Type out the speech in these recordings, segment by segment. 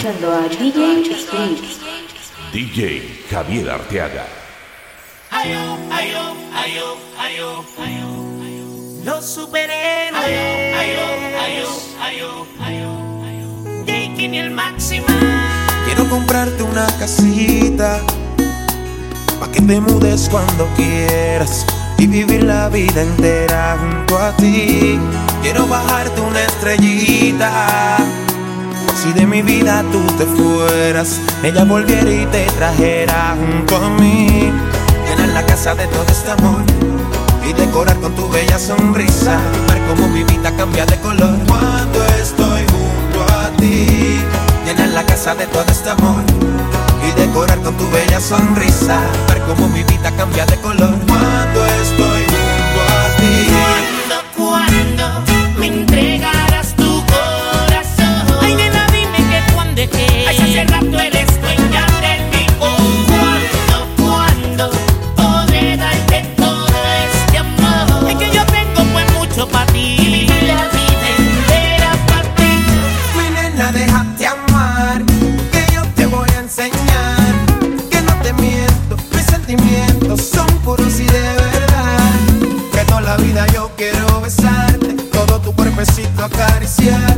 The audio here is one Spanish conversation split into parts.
escuchando a DJ Sprints. DJ Javier Arteaga. Ayo, ayo, ayo, ayo, ayo. Los superhéroes. Ayo, ayo, ayo, ayo, ayo. El máximo. Quiero comprarte una casita. Pa' que te mudes cuando quieras y vivir la vida entera junto a ti. Quiero bajarte una estrellita si de mi vida tú te fueras, ella volviera y te trajera junto a mí. Llenar la casa de todo este amor y decorar con tu bella sonrisa. Ver cómo mi vida cambia de color cuando estoy junto a ti. Llenar la casa de todo este amor y decorar con tu bella sonrisa. Ver cómo mi vida cambia de color cuando estoy gracias.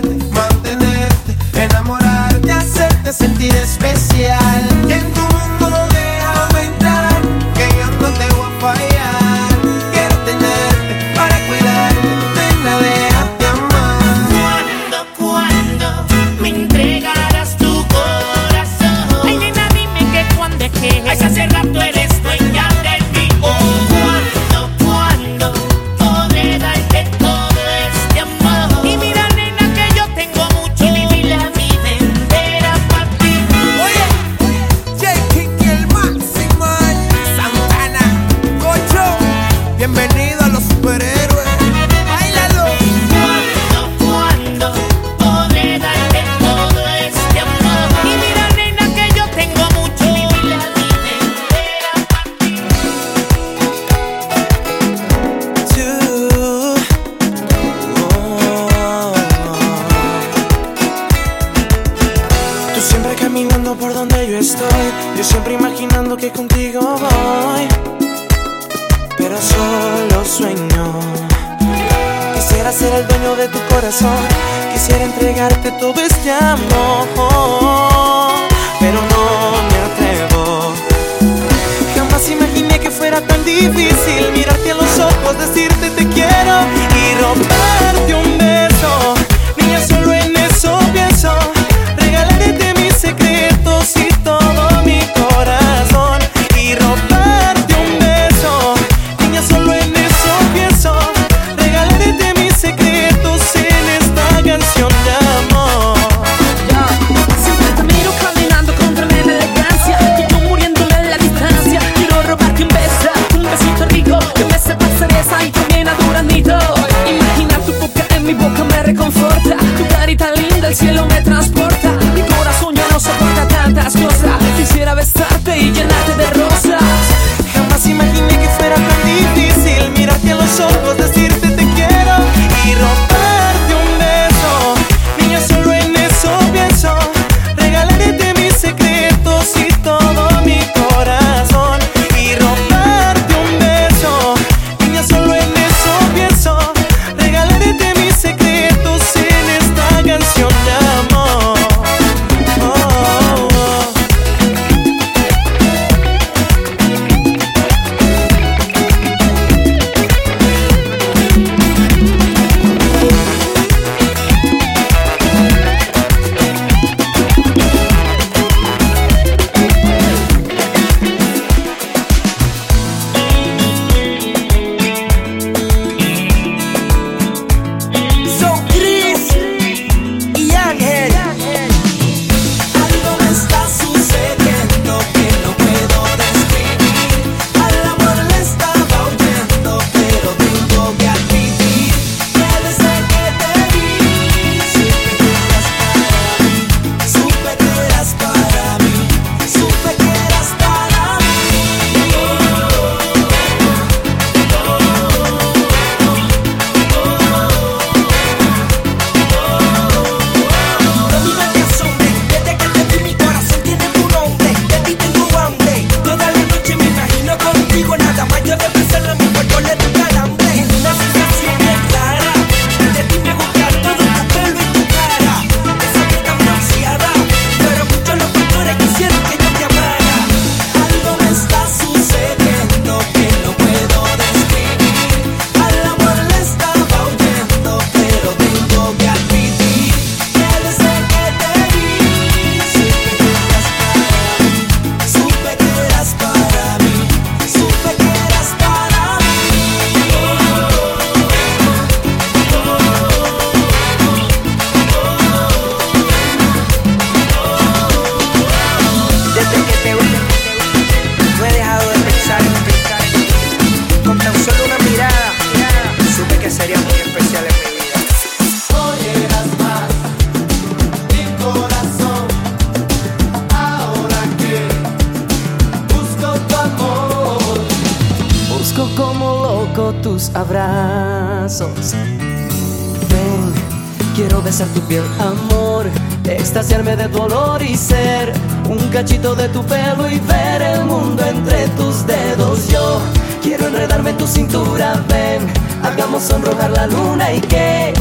Quiero enredarme en tu cintura, ven, hagamos sonrojar la luna y que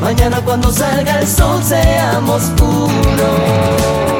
mañana cuando salga el sol seamos uno.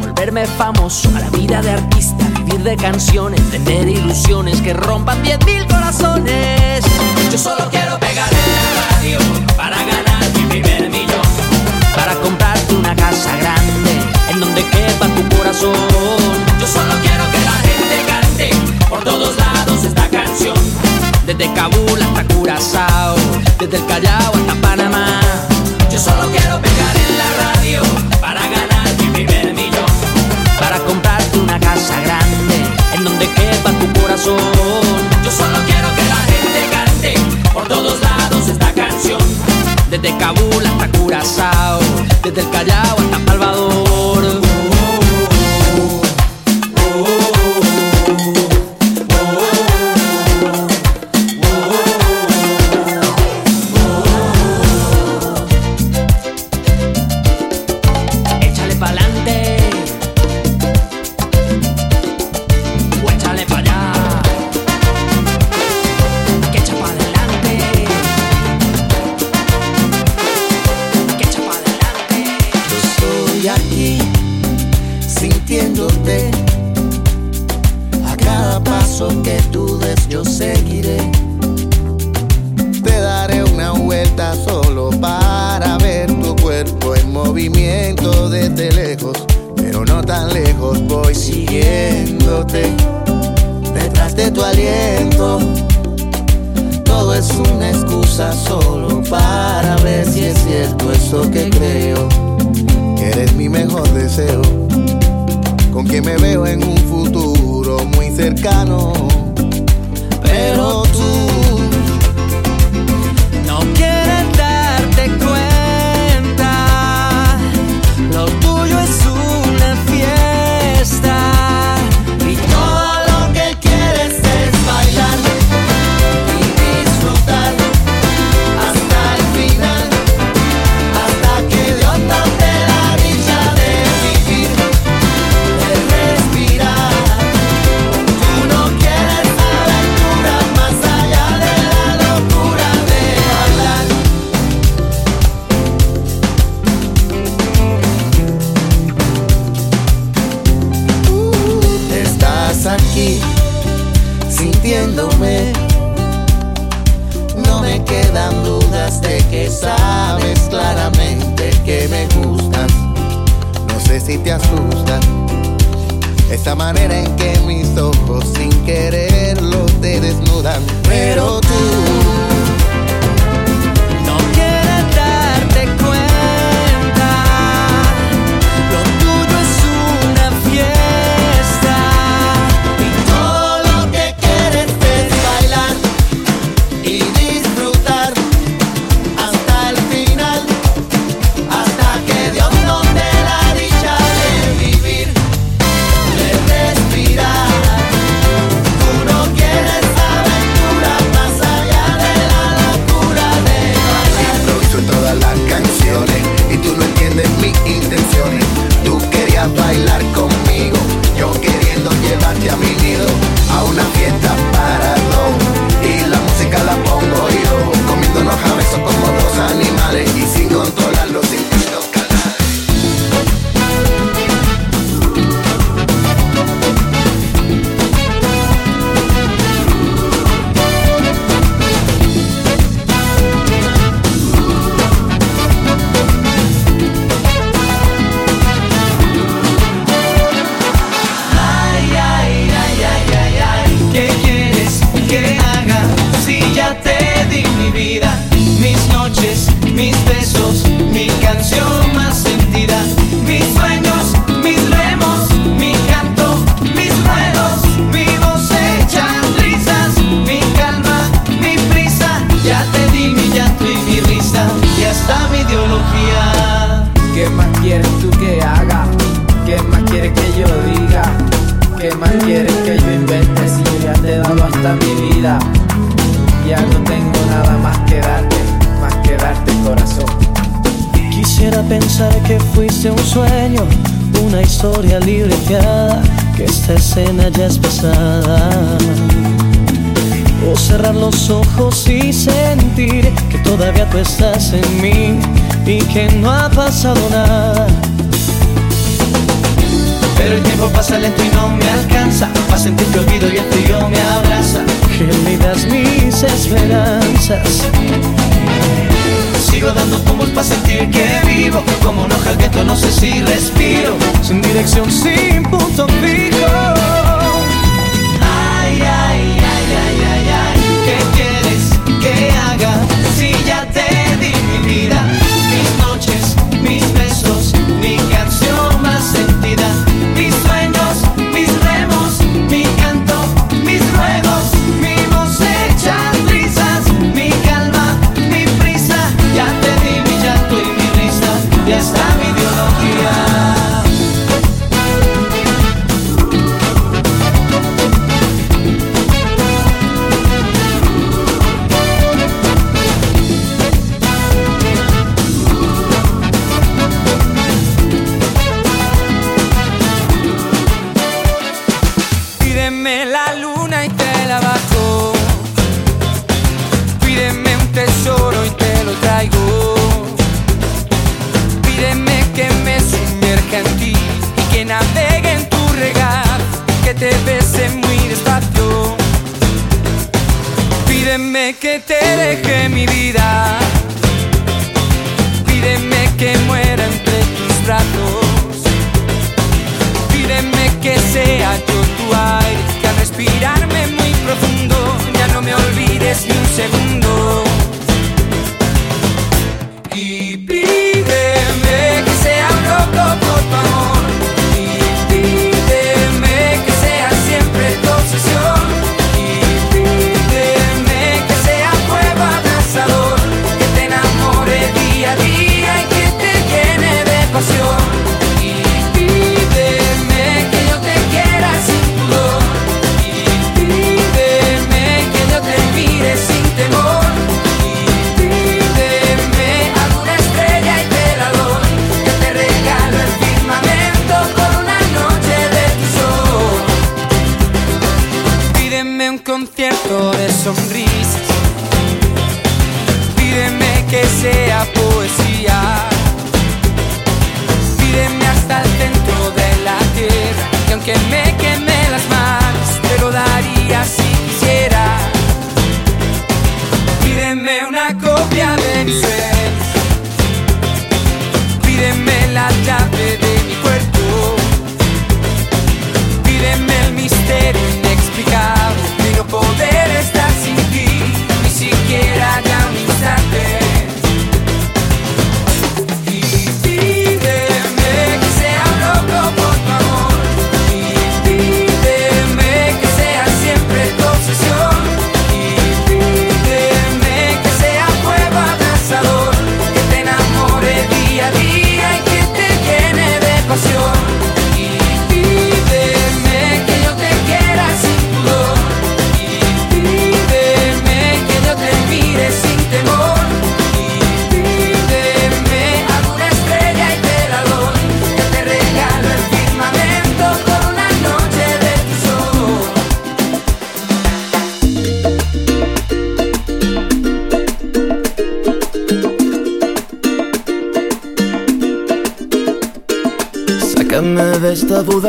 volverme famoso, a la vida de artista, vivir de canciones, vender ilusiones que rompan 10.000 corazones. Yo solo quiero pegar en la radio para ganar mi primer millón, para comprarte una casa grande en donde quepa tu corazón. Yo solo quiero que la gente cante por todos lados esta canción, desde Kabul hasta Curazao, desde el Callao hasta Panamá. Yo solo quiero pegar en la radio para ganar para comprarte una casa grande en donde quepa tu corazón. Yo solo quiero que la gente cante por todos lados esta canción, desde Kabul hasta Curazao, desde el Callao hasta Salvador. si te asusta esa manera en que mis ojos sin quererlo te desnudan. Pero historia libreteada, que esta escena ya es pasada. O cerrar los ojos y sentir que todavía tú estás en mí y que no ha pasado nada. Pero el tiempo pasa lento y no me alcanza para sentir tu olvido y el frío me abraza. Que me das mis esperanzas Sigo dando tumbos para sentir que vivo Como un hoja al viento no sé si respiro. Sin dirección, sin punto fijo. Ay, ay, ay, ay, ay, ay que te deje mi vida.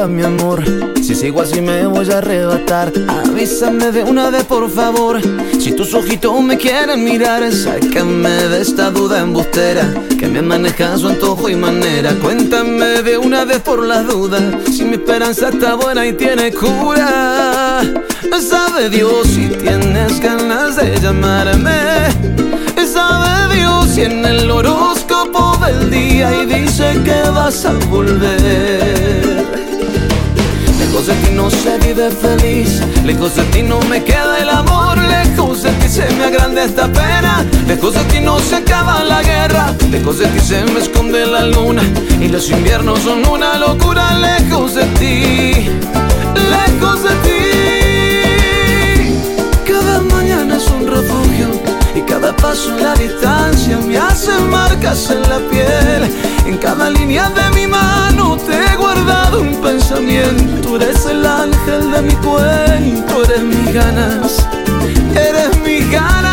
Mi amor. Si sigo así me voy a arrebatar. Avísame de una vez, por favor. Si tus ojitos me quieren mirar, sácame de esta duda embustera. Que me maneja su antojo y manera. Cuéntame de una vez por las dudas. Si mi esperanza está buena y tiene cura. Sabe Dios si tienes ganas de llamarme. Sabe Dios si en el horóscopo del día y dice que vas a volver. Lejos de ti no se vive feliz, lejos de ti no me queda el amor, lejos de ti se me agranda esta pena, lejos de ti no se acaba la guerra, lejos de ti se me esconde la luna. Y los inviernos son una locura, lejos de ti, lejos de ti. Cada mañana es un refugio. Y cada paso en la distancia. Me hace marcas en la piel. En cada línea de mi mano te he guardado un pensamiento. Eres el ángel de mi cuento, eres mis ganas, eres mis ganas,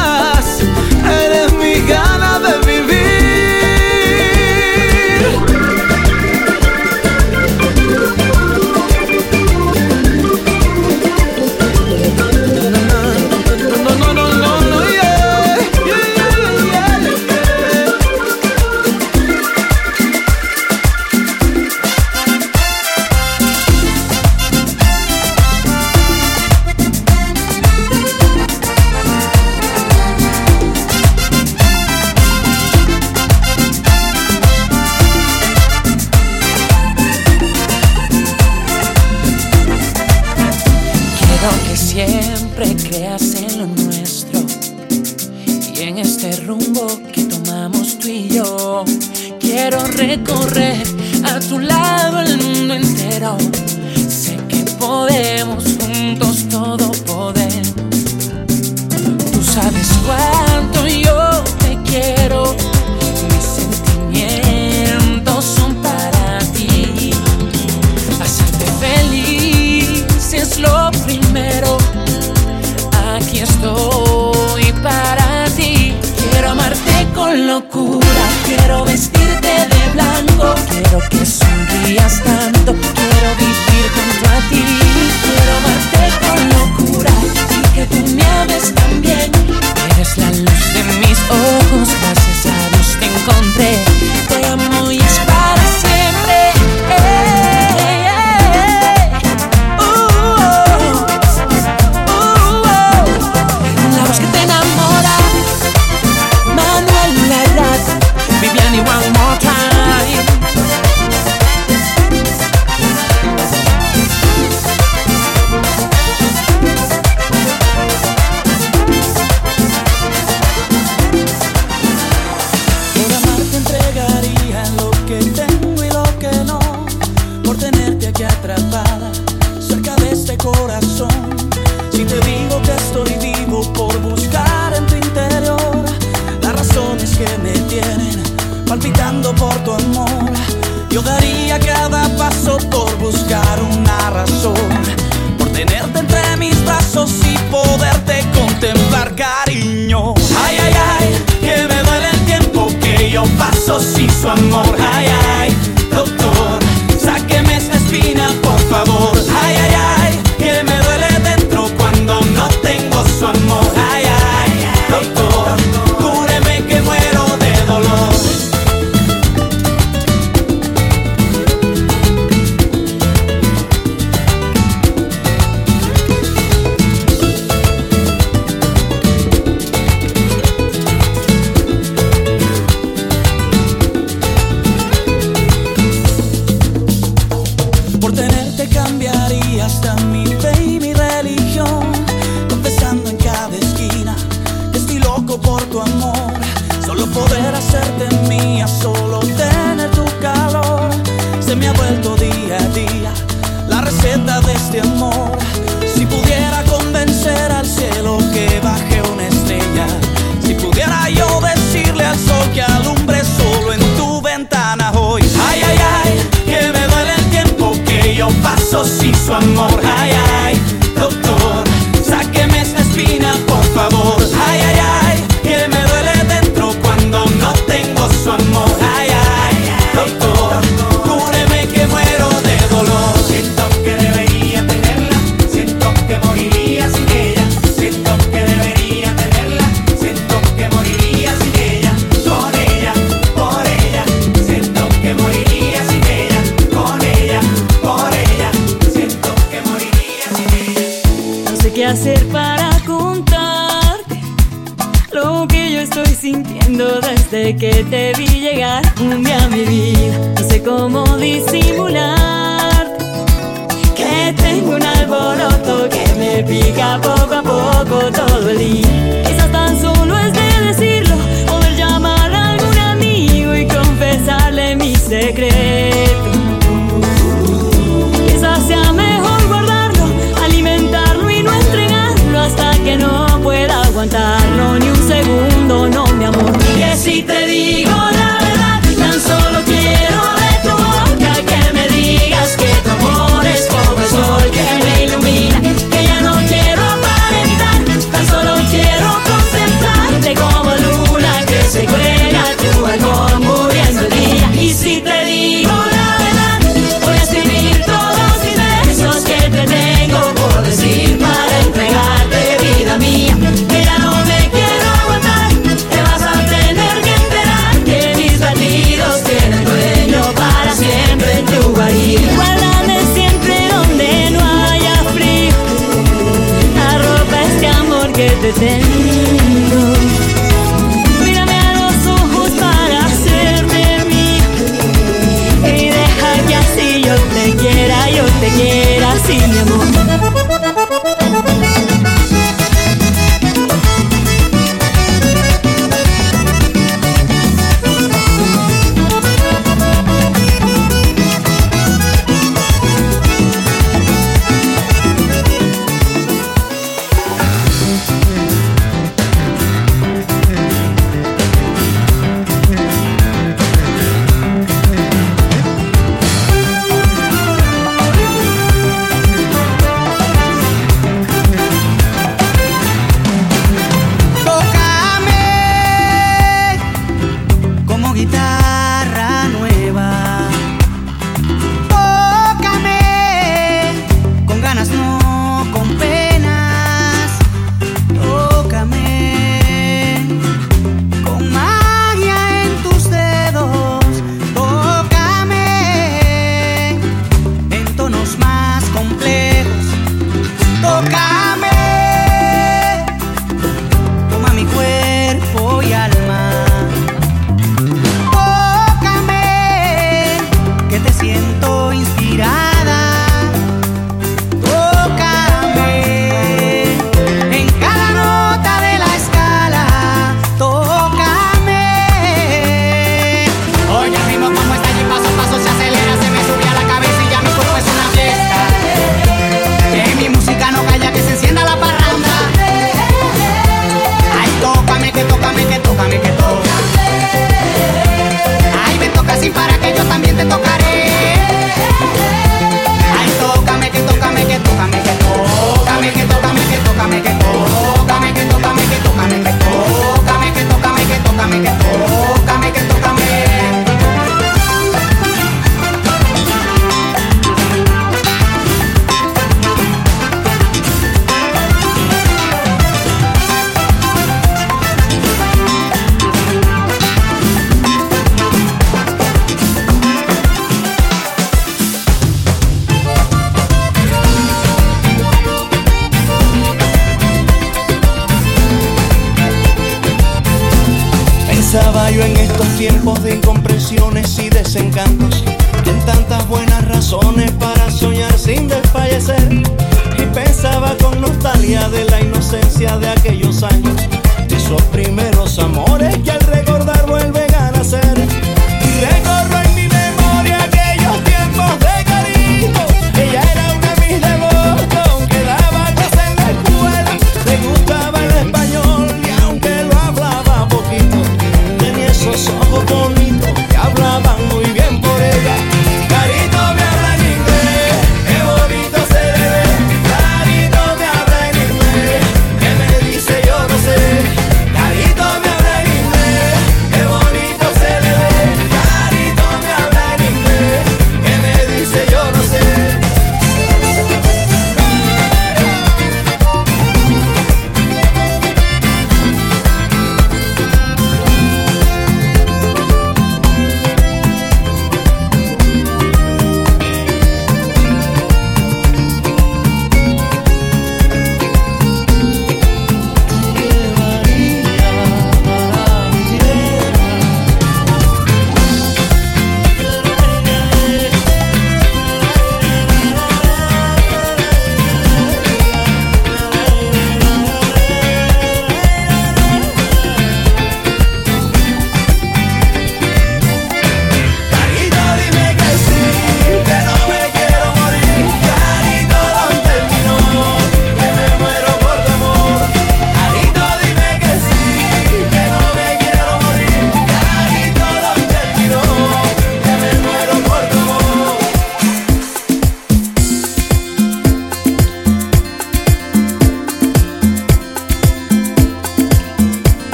amor. que te vi llegar un día a mi vida, no sé cómo disimular que tengo un alboroto que me pica poco a poco todo el día. Quizás tan solo es de decirlo, poder llamar a algún amigo y confesarle mi secreto. siempre. Mírame a los ojos para hacerme mí. Y deja que así yo te quiera, yo te quiera, sí, mi amor.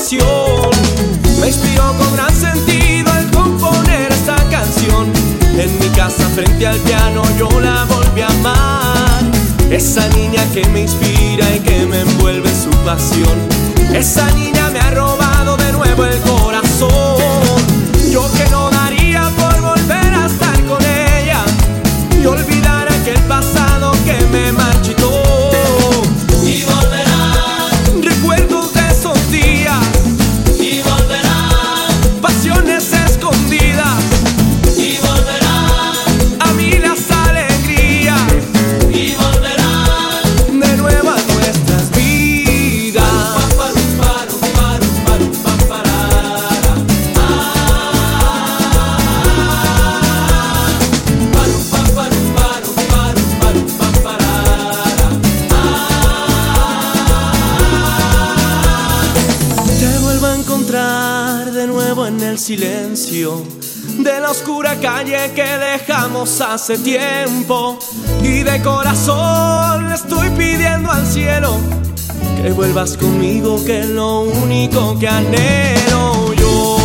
pasión. silencio de la oscura calle que dejamos hace tiempo. Y de corazón le estoy pidiendo al cielo que vuelvas conmigo, que es lo único que anhelo yo.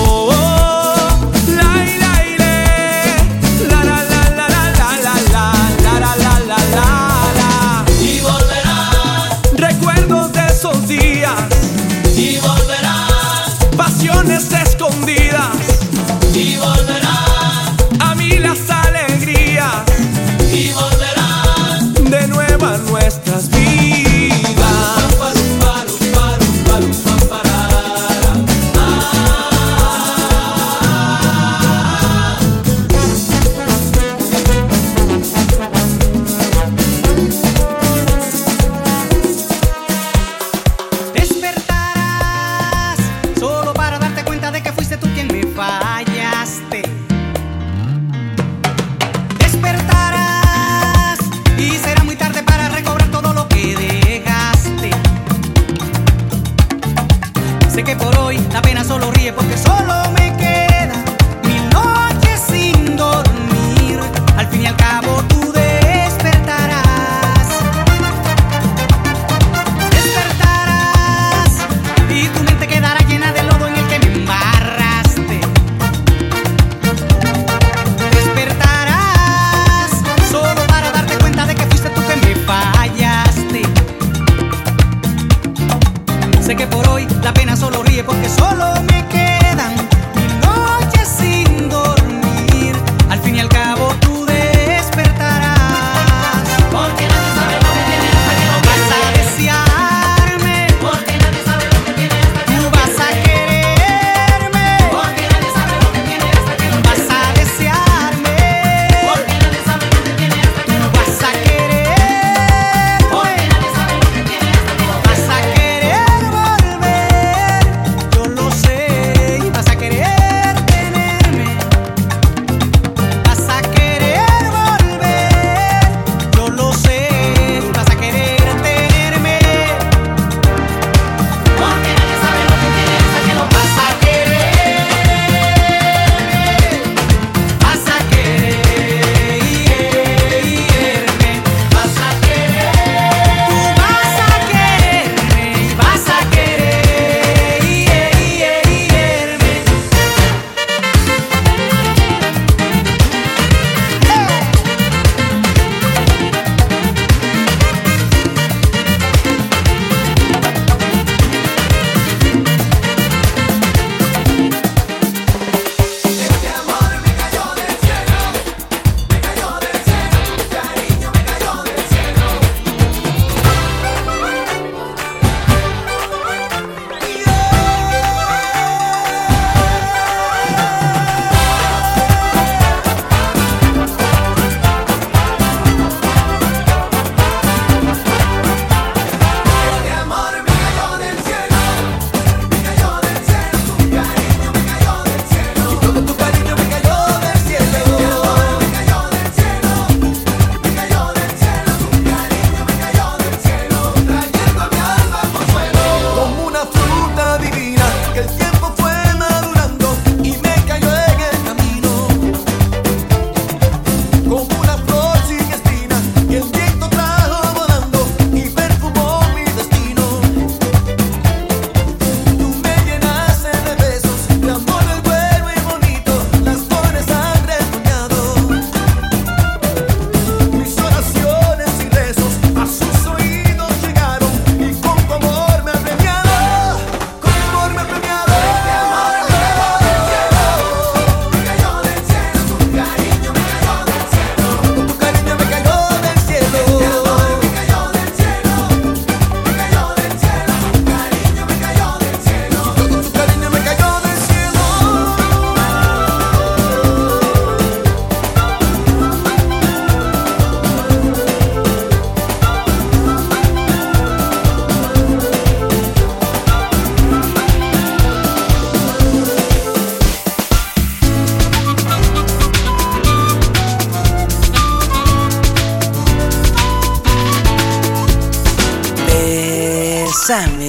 Sam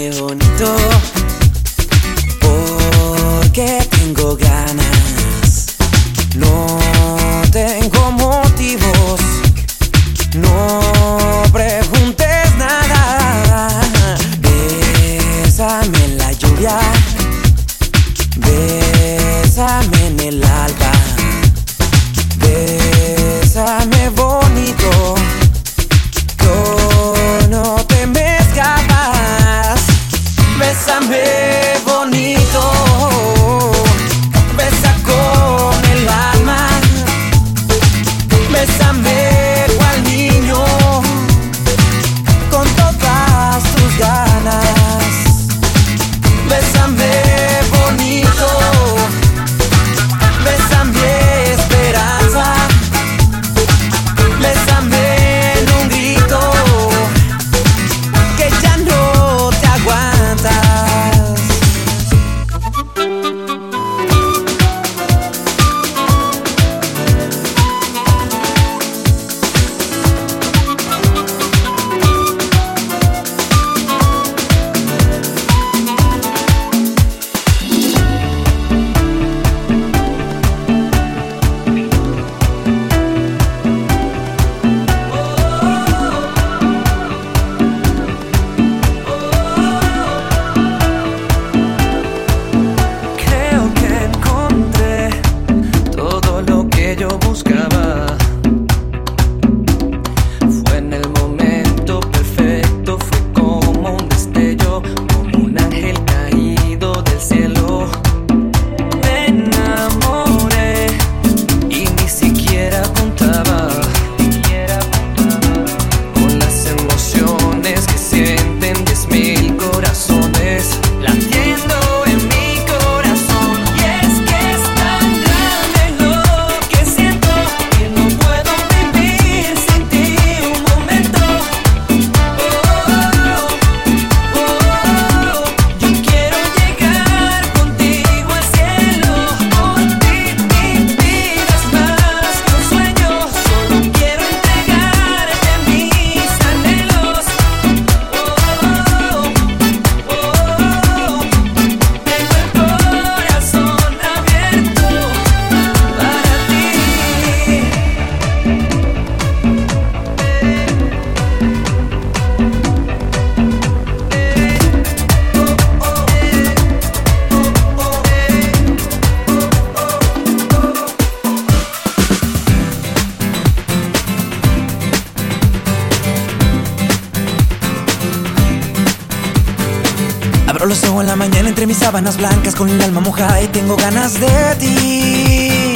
En la mañana entre mis sábanas blancas con el alma mojada y tengo ganas de ti.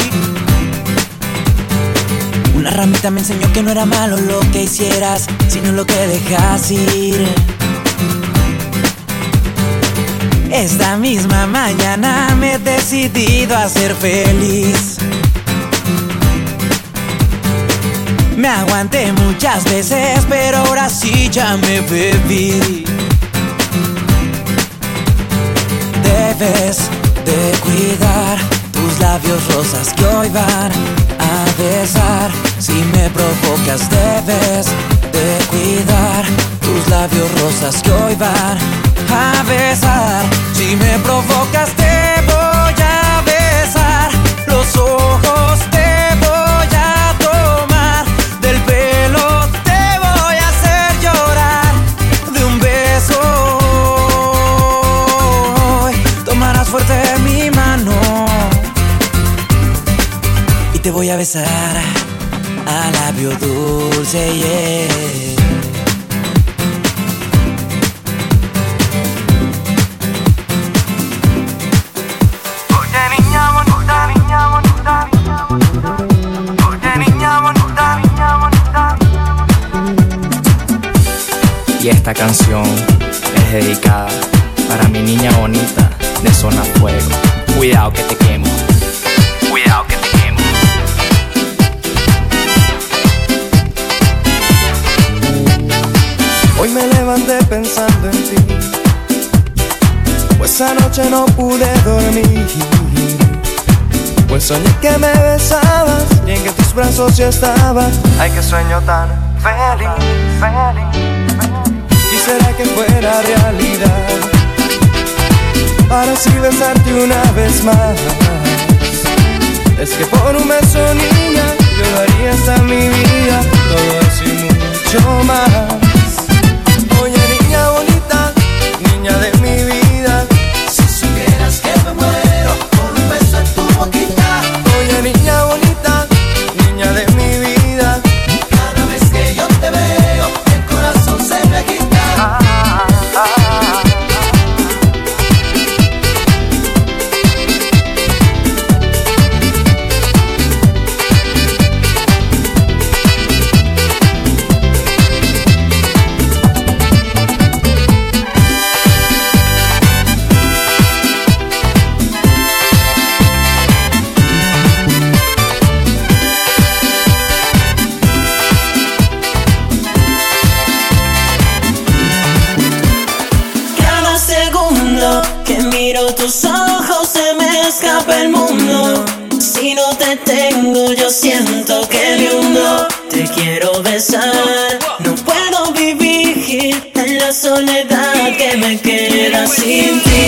Una ramita me enseñó que no era malo lo que hicieras, sino lo que dejas ir. Esta misma mañana me he decidido a ser feliz. Me aguanté muchas veces, pero ahora sí ya me bebí. Debes de cuidar tus labios rosas que hoy van a besar. Si me provocas, debes de cuidar tus labios rosas que hoy van a besar. Si me provocas, voy a besar a labio dulce yeah. Oye niña bonita, niña bonita, niña bonita. Oye niña bonita, niña bonita. Y esta canción es dedicada para mi niña bonita de zona fuego. Cuidado que te quemo. Pues anoche no pude dormir. Pues soñé que me besabas y en que tus brazos yo estaba. Ay, qué sueño tan feliz, feliz. quisiera que fuera realidad para así besarte una vez más. Es que por un beso, niña, yo daría hasta mi vida, todo y mucho más. Que miro tus ojos se me escapa el mundo. Si no te tengo, yo siento que me hundo. Te quiero besar, no puedo vivir en la soledad que me queda sin ti.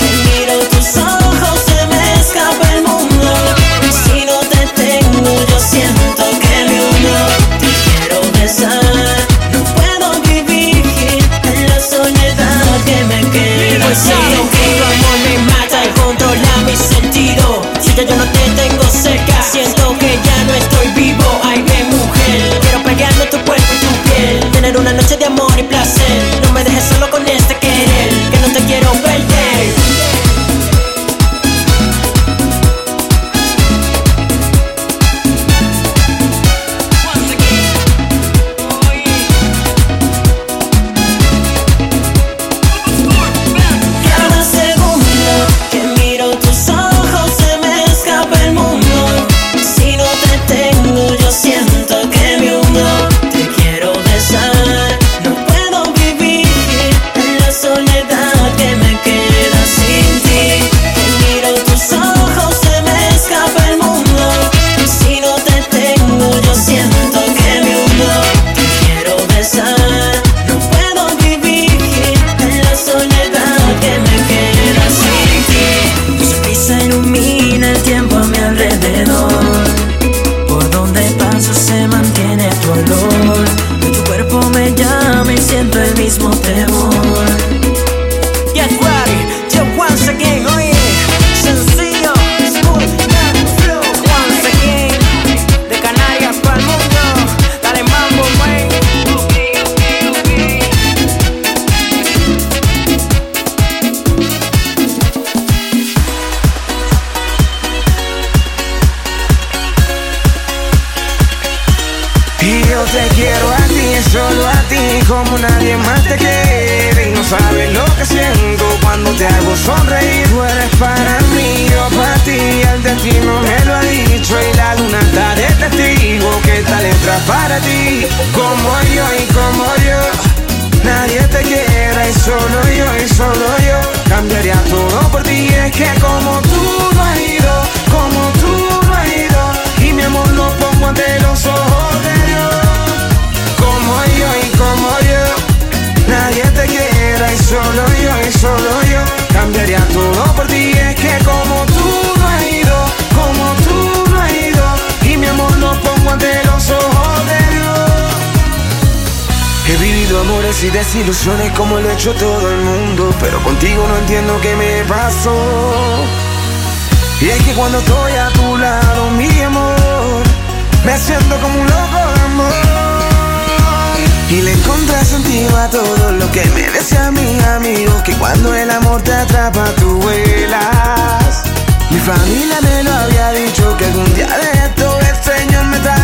Que miro tus ojos, se me escapa el mundo. Si no te tengo, yo siento que me hundo. Te quiero besar, no puedo vivir en la soledad que me queda sin sabe el tiempo a mi alrededor. Por donde paso se mantiene tu olor. Que tu cuerpo me llama y siento el mismo temor. Desilusiones como lo ha hecho todo el mundo Pero contigo no entiendo qué me pasó. Y es que cuando estoy a tu lado, mi amor Me siento como un loco de amor. Y le encontré sentido a todo lo que me decían mis amigos Que cuando el amor te atrapa tú vuelas. Mi familia me lo había dicho que algún día de esto el Señor me traería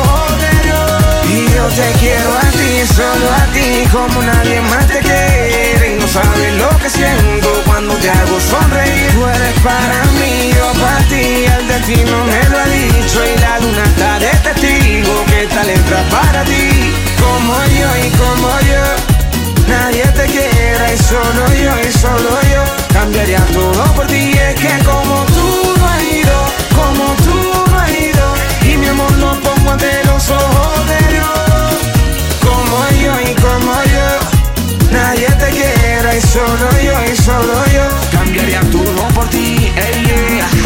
te quiero a ti, solo a ti, como nadie más te quiere. Y no sabes lo que siento cuando te hago sonreír. Tú eres para mí, yo para ti, el destino me lo ha dicho. Y la luna está de testigo que esta letra para ti. Como yo y como yo, nadie te quiera y solo yo y solo yo. Cambiaría todo por ti, es que como y solo yo y solo yo. Cambiaría todo por ti, ey, yeah.